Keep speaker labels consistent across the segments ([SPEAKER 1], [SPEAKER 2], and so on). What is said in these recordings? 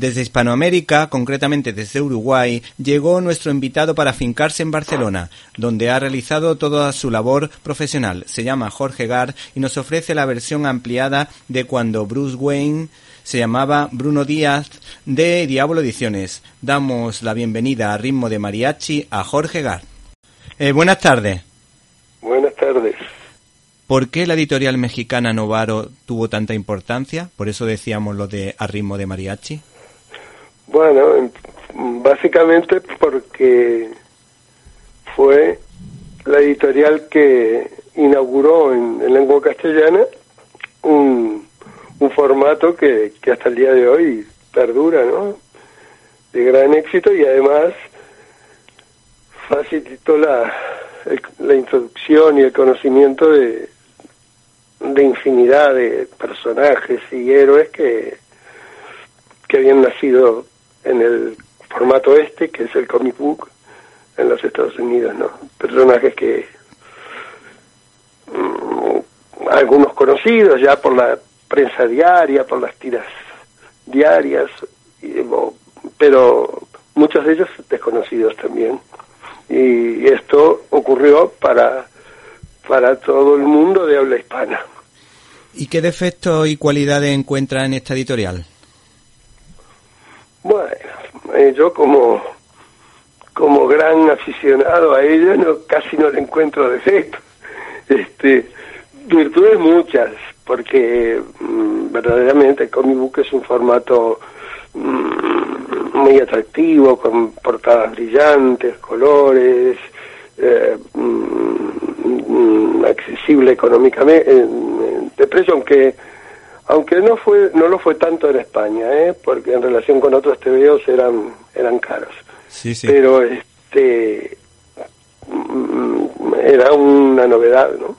[SPEAKER 1] Desde Hispanoamérica, concretamente desde Uruguay, llegó nuestro invitado para fincarse en Barcelona, donde ha realizado toda su labor profesional. Se llama Jorge Gard y nos ofrece la versión ampliada de cuando Bruce Wayne se llamaba Bruno Díaz de Diablo Ediciones. Damos la bienvenida a ritmo de mariachi a Jorge Gard. Eh, buenas tardes.
[SPEAKER 2] Buenas tardes.
[SPEAKER 1] ¿Por qué la editorial mexicana Novaro tuvo tanta importancia? Por eso decíamos lo de a ritmo de mariachi.
[SPEAKER 2] Bueno, básicamente porque fue la editorial que inauguró en, lengua castellana un, un formato que, que, hasta el día de hoy perdura, ¿no? De gran éxito y además facilitó la, la introducción y el conocimiento de, de infinidad de personajes y héroes que, que habían nacido en el formato este, que es el comic book en los Estados Unidos, ¿no? Personajes que mm, algunos conocidos ya por la prensa diaria, por las tiras diarias, pero muchos de ellos desconocidos también. Y esto ocurrió para para todo el mundo de habla hispana.
[SPEAKER 1] ¿Y qué defectos y cualidades encuentra en esta editorial?
[SPEAKER 2] Eh, yo como como gran aficionado a ella casi no le encuentro defectos. Este, virtudes muchas, porque mm, verdaderamente el comic book es un formato mm, muy atractivo, con portadas brillantes, colores, eh, mm, accesible económicamente, de precio, aunque aunque no fue no lo fue tanto en España, ¿eh? porque en relación con otros TVOs eran eran caros.
[SPEAKER 1] Sí, sí.
[SPEAKER 2] Pero este mm, era una novedad, ¿no?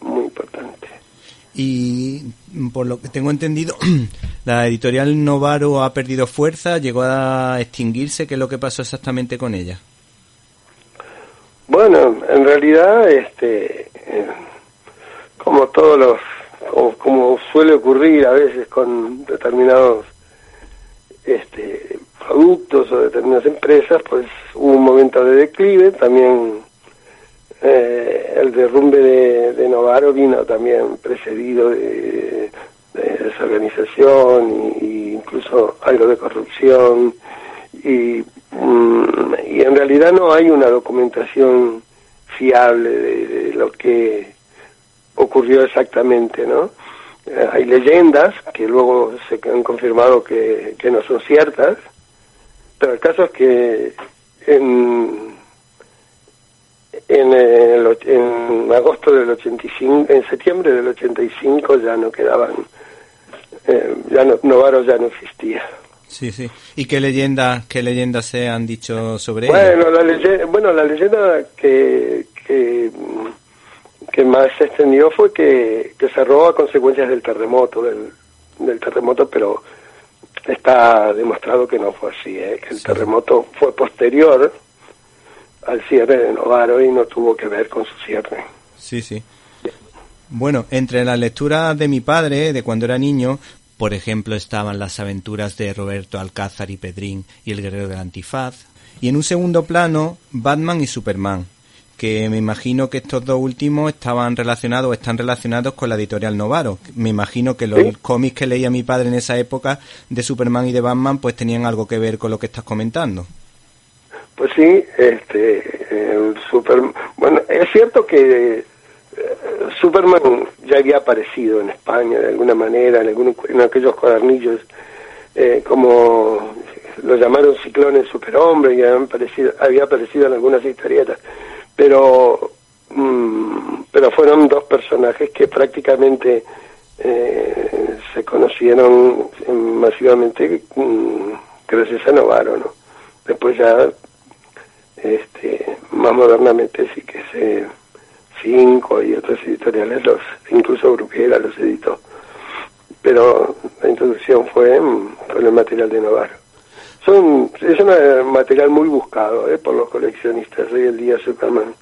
[SPEAKER 2] Muy importante.
[SPEAKER 1] Y por lo que tengo entendido, la editorial Novaro ha perdido fuerza, llegó a extinguirse. ¿Qué es lo que pasó exactamente con ella?
[SPEAKER 2] Bueno, en realidad, este, eh, como todos los, como, suele ocurrir a veces con determinados este, productos o determinadas empresas, pues hubo un momento de declive, también eh, el derrumbe de, Novaro vino también precedido de, desorganización e incluso algo de corrupción. Y Mm, y en realidad no hay una documentación fiable de, lo que ocurrió exactamente, ¿no? Eh, hay leyendas que luego se han confirmado que, que no son ciertas, pero el caso es que en, en, el, en agosto del 85, en septiembre del 85 ya no quedaban, eh, ya no, Novaro ya no existía.
[SPEAKER 1] Sí, sí. ¿Y qué leyendas qué leyendas se han dicho sobre
[SPEAKER 2] bueno, La leyenda, bueno, la leyenda que, que, que más se extendió fue que, que cerró a consecuencias del terremoto, del, del terremoto, pero está demostrado que no fue así, ¿eh? que el terremoto fue posterior al cierre de Novaro y no tuvo que ver con su cierre.
[SPEAKER 1] Sí, sí. Bueno, entre las lecturas de mi padre, de cuando era niño, por ejemplo, estaban las aventuras de Roberto Alcázar y Pedrín y el guerrero del antifaz. Y en un segundo plano, Batman y Superman, que me imagino que estos dos últimos estaban relacionados o están relacionados con la editorial Novaro. Me imagino que los cómics que leía mi padre en esa época de Superman y de Batman pues tenían algo que ver con lo que estás comentando.
[SPEAKER 2] Pues sí, este, super, bueno, es cierto que Superman ya había aparecido en España de alguna manera, en, algunos, en aquellos cuadernillos, eh, como lo llamaron ciclones superhombre, y había aparecido, había aparecido en algunas historietas, pero, mm, pero fueron dos personajes que prácticamente eh, se conocieron masivamente mm, gracias a Novaro, ¿no? Después ya, este, más modernamente sí que se Cinco y otras editoriales, los incluso Bruguera los editó. Pero la introducción fue con el material de Novaro. Son, es un material muy buscado eh, por los coleccionistas. Hoy el día Superman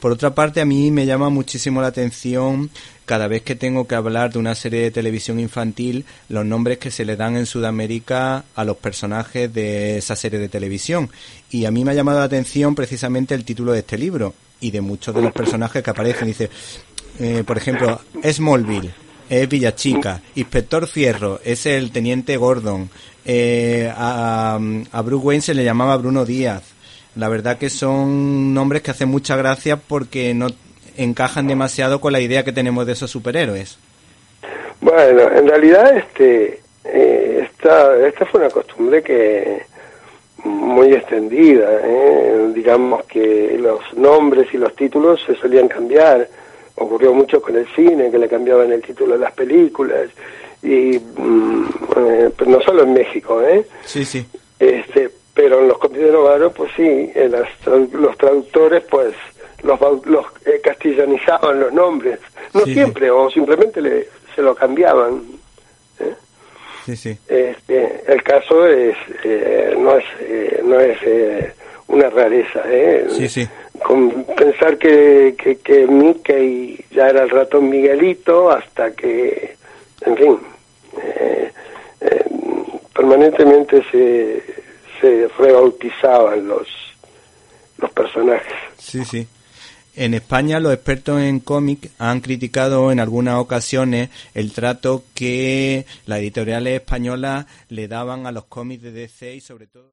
[SPEAKER 1] Por otra parte, a mí me llama muchísimo la atención cada vez que tengo que hablar de una serie de televisión infantil, los nombres que se le dan en Sudamérica a los personajes de esa serie de televisión. Y a mí me ha llamado la atención precisamente el título de este libro y de muchos de los personajes que aparecen. Dice, eh, por ejemplo, Smallville es Villachica, Inspector Fierro es el Teniente Gordon, eh, a, a Bruce Wayne se le llamaba Bruno Díaz, la verdad que son nombres que hacen mucha gracia porque no encajan demasiado con la idea que tenemos de esos superhéroes.
[SPEAKER 2] Bueno, en realidad este eh, esta, esta fue una costumbre que muy extendida, ¿eh? digamos que los nombres y los títulos se solían cambiar, ocurrió mucho con el cine, que le cambiaban el título de las películas, y mm, eh, no solo en México, ¿eh?
[SPEAKER 1] Sí, sí.
[SPEAKER 2] Este, pero en los cómics de Novaro, pues sí, los traductores, pues los, los eh, castillanizaban los nombres, no siempre, o simplemente le, se lo cambiaban. ¿eh?
[SPEAKER 1] Sí, sí.
[SPEAKER 2] Este, el caso es eh, no es no es una rareza, ¿eh?
[SPEAKER 1] Sí, sí.
[SPEAKER 2] Pensar que, que, que Mickey ya era el ratón Miguelito hasta que, en fin, permanentemente se se rebautizaban los, los personajes.
[SPEAKER 1] Sí, sí. En España los expertos en cómic han criticado en algunas ocasiones el trato que las editoriales españolas le daban a los cómics de DC y sobre todo...